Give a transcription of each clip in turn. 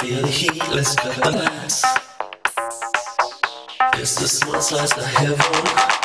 feel the heat, let's cut the lights. It's the small slice of heaven.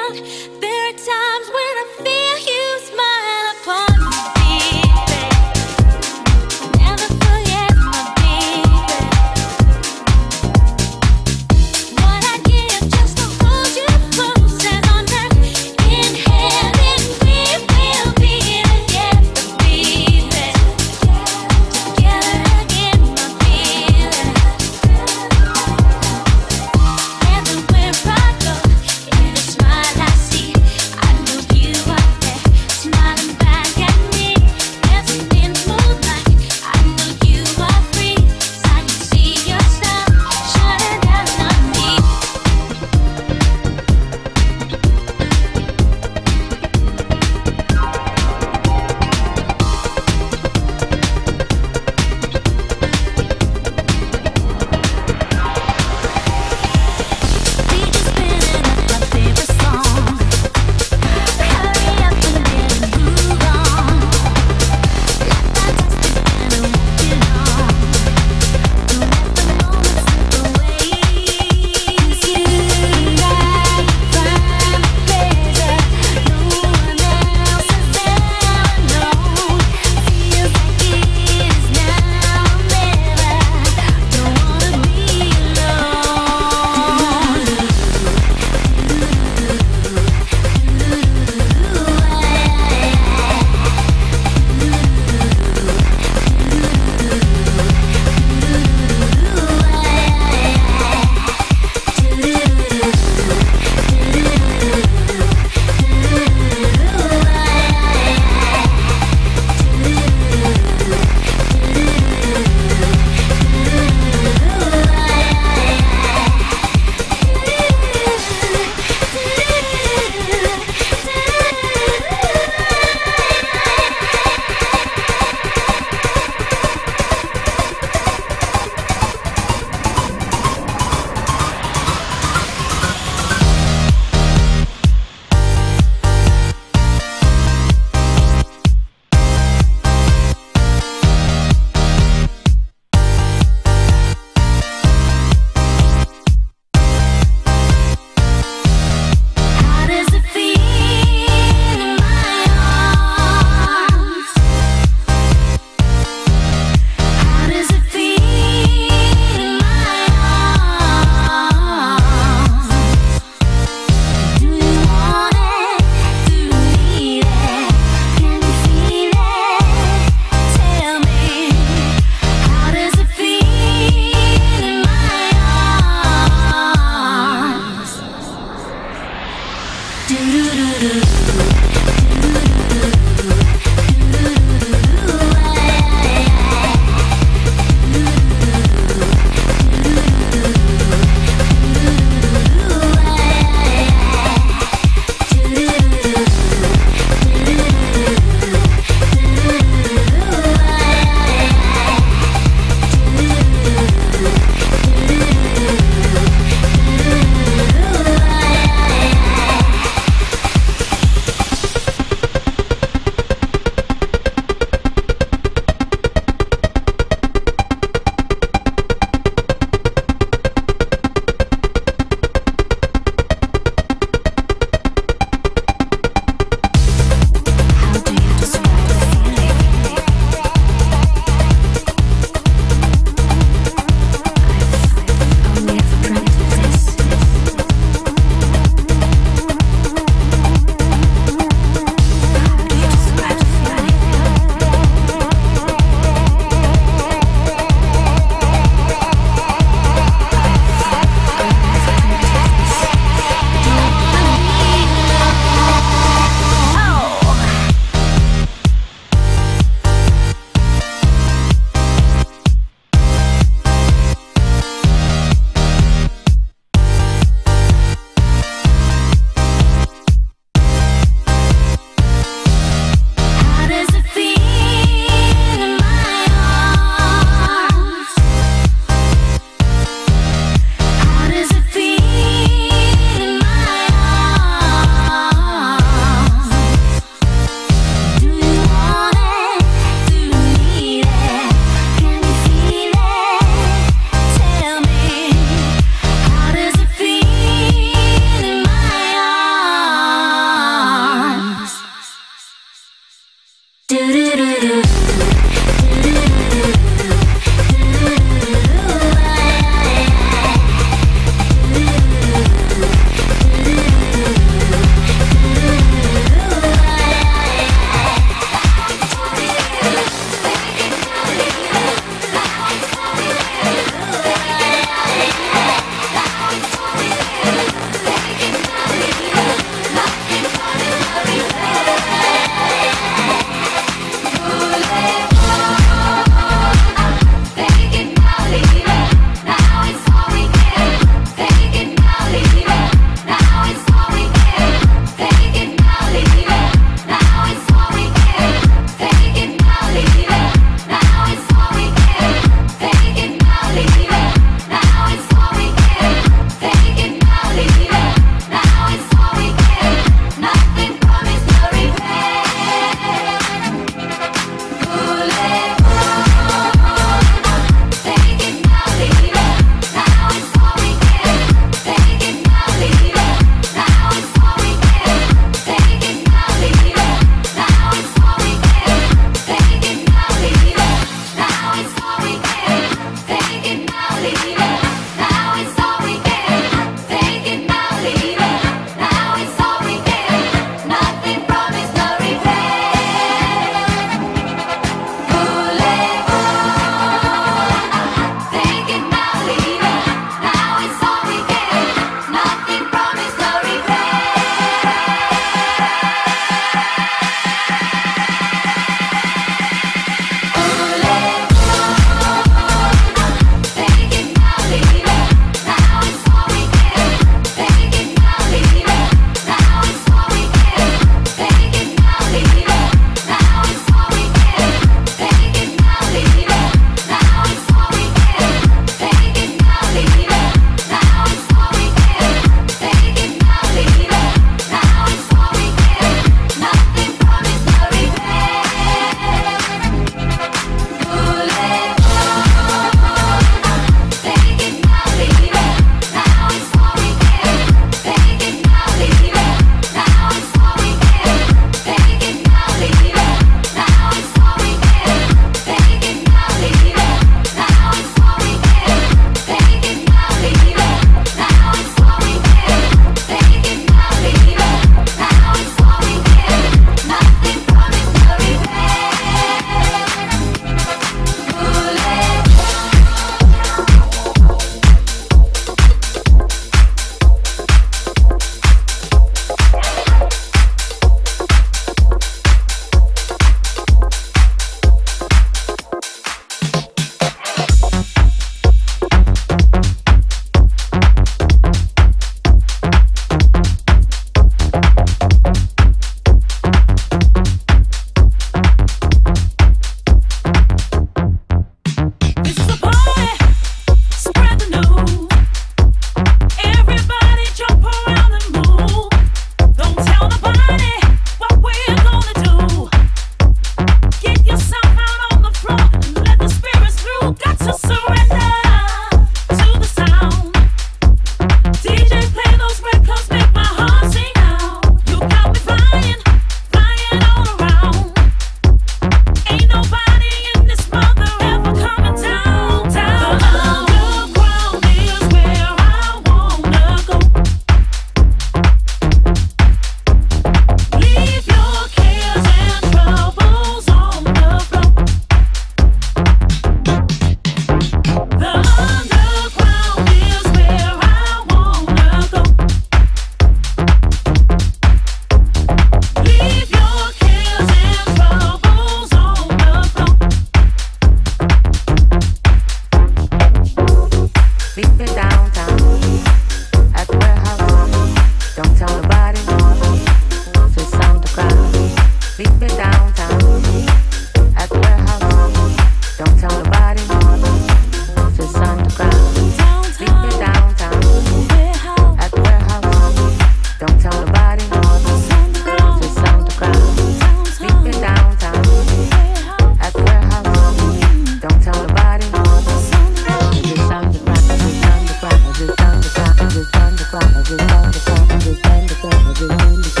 Thank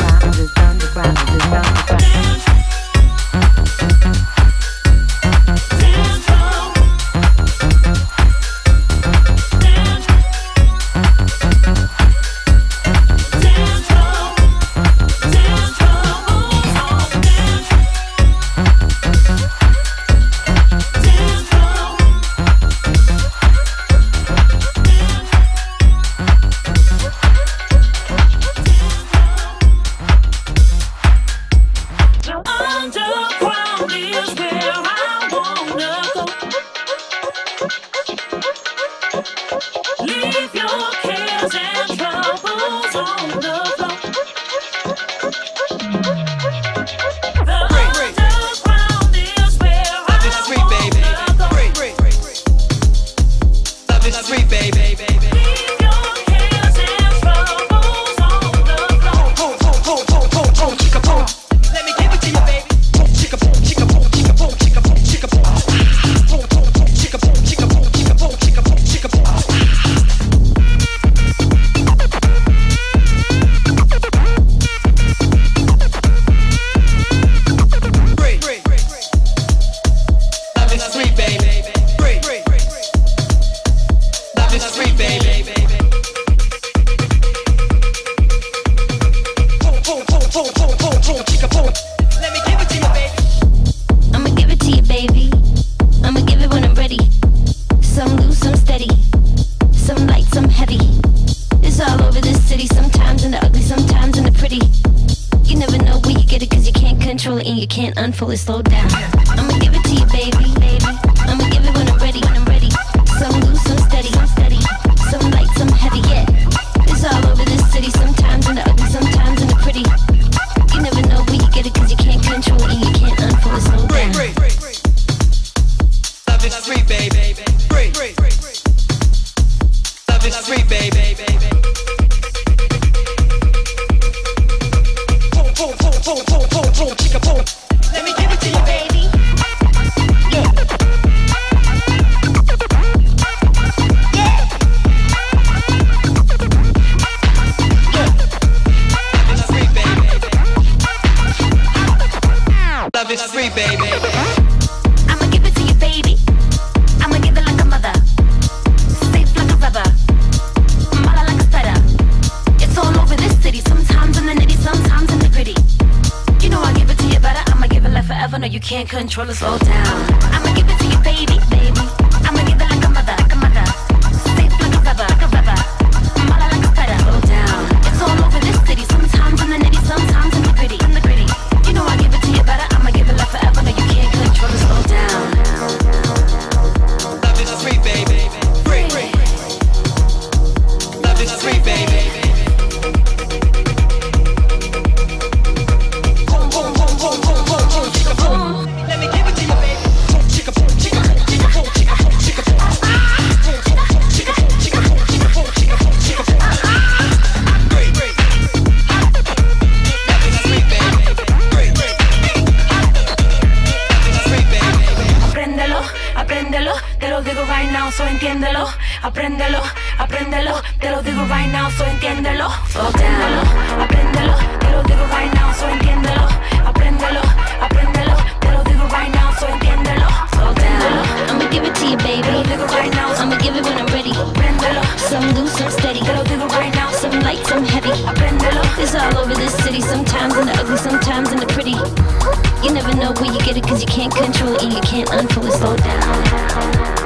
you. You can't unfold it. Slow down.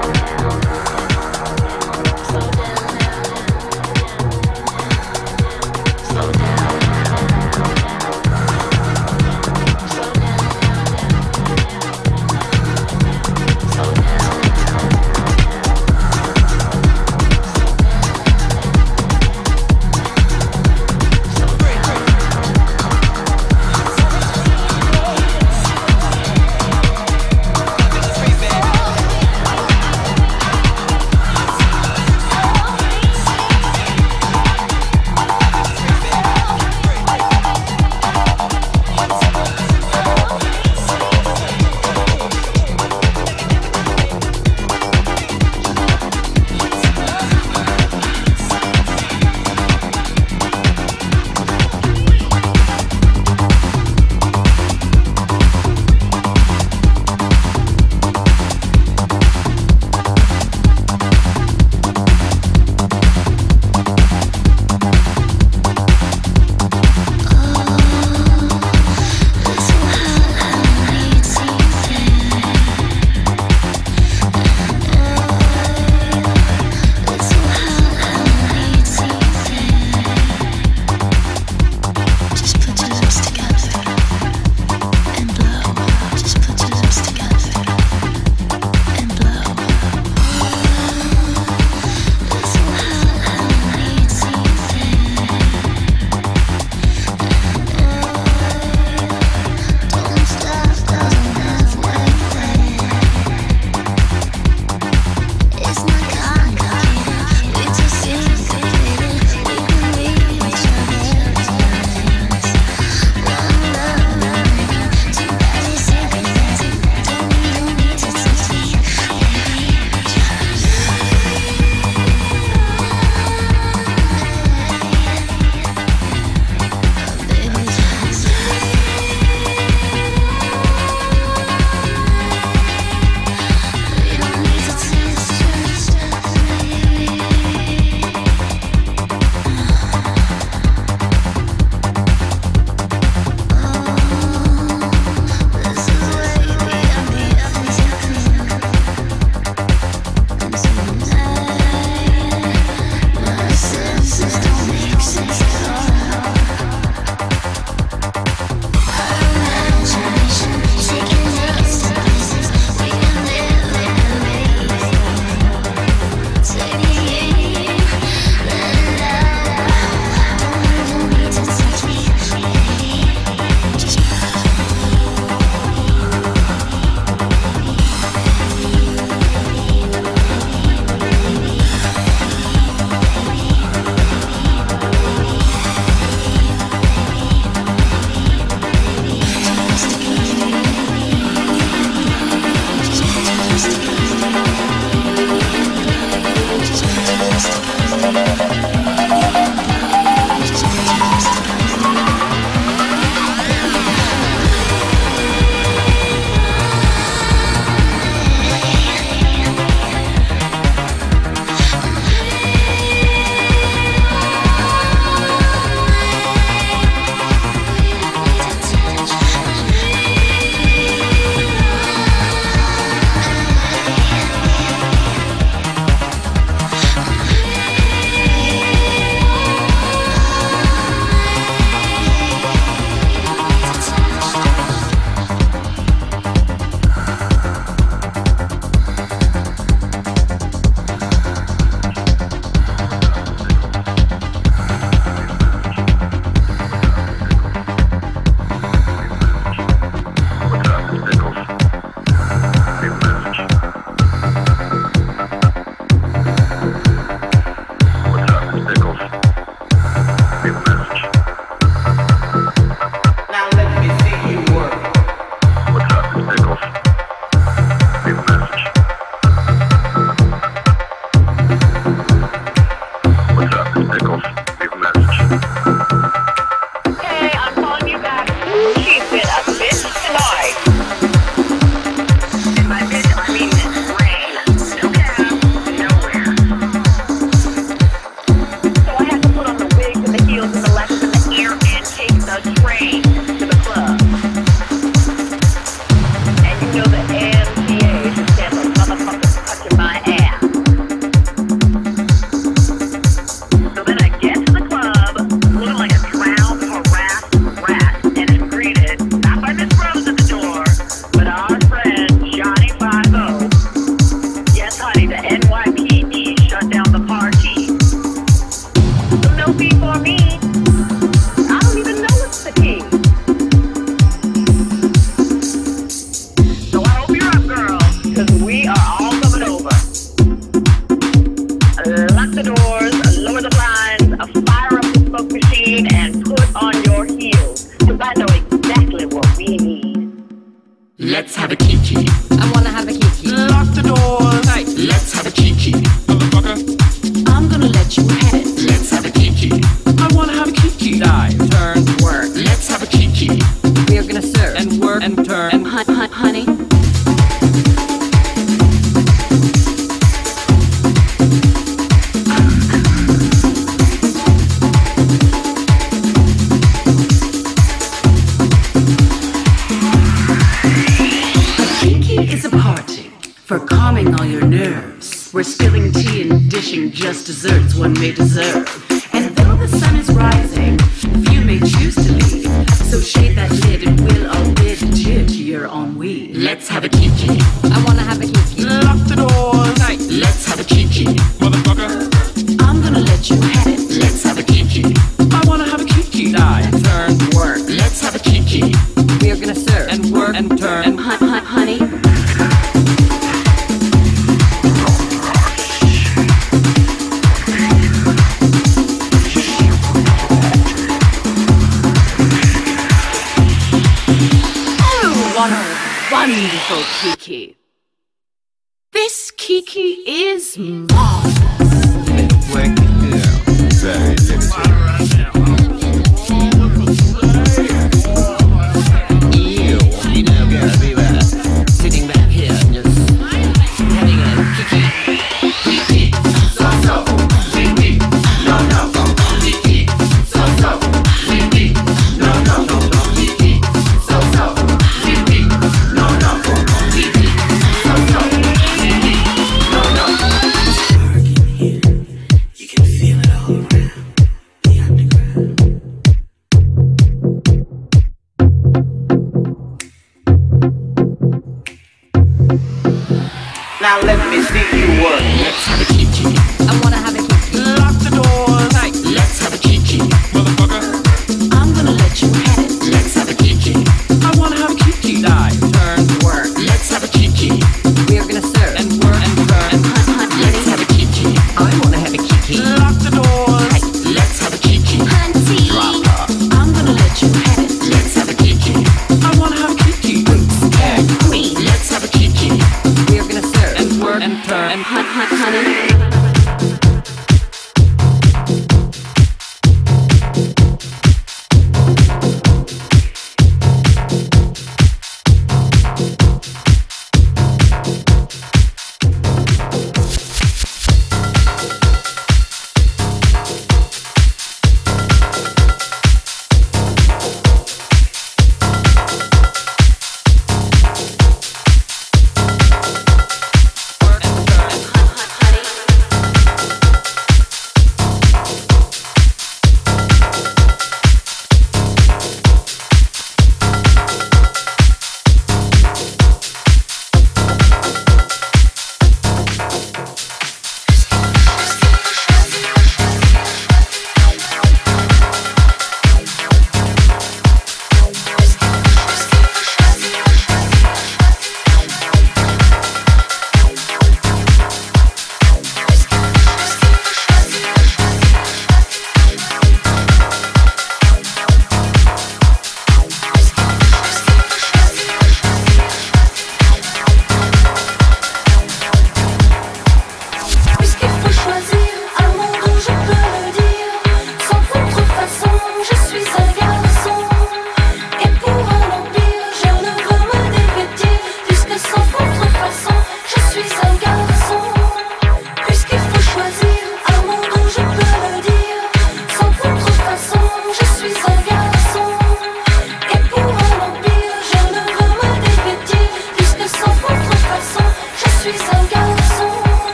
Wonderful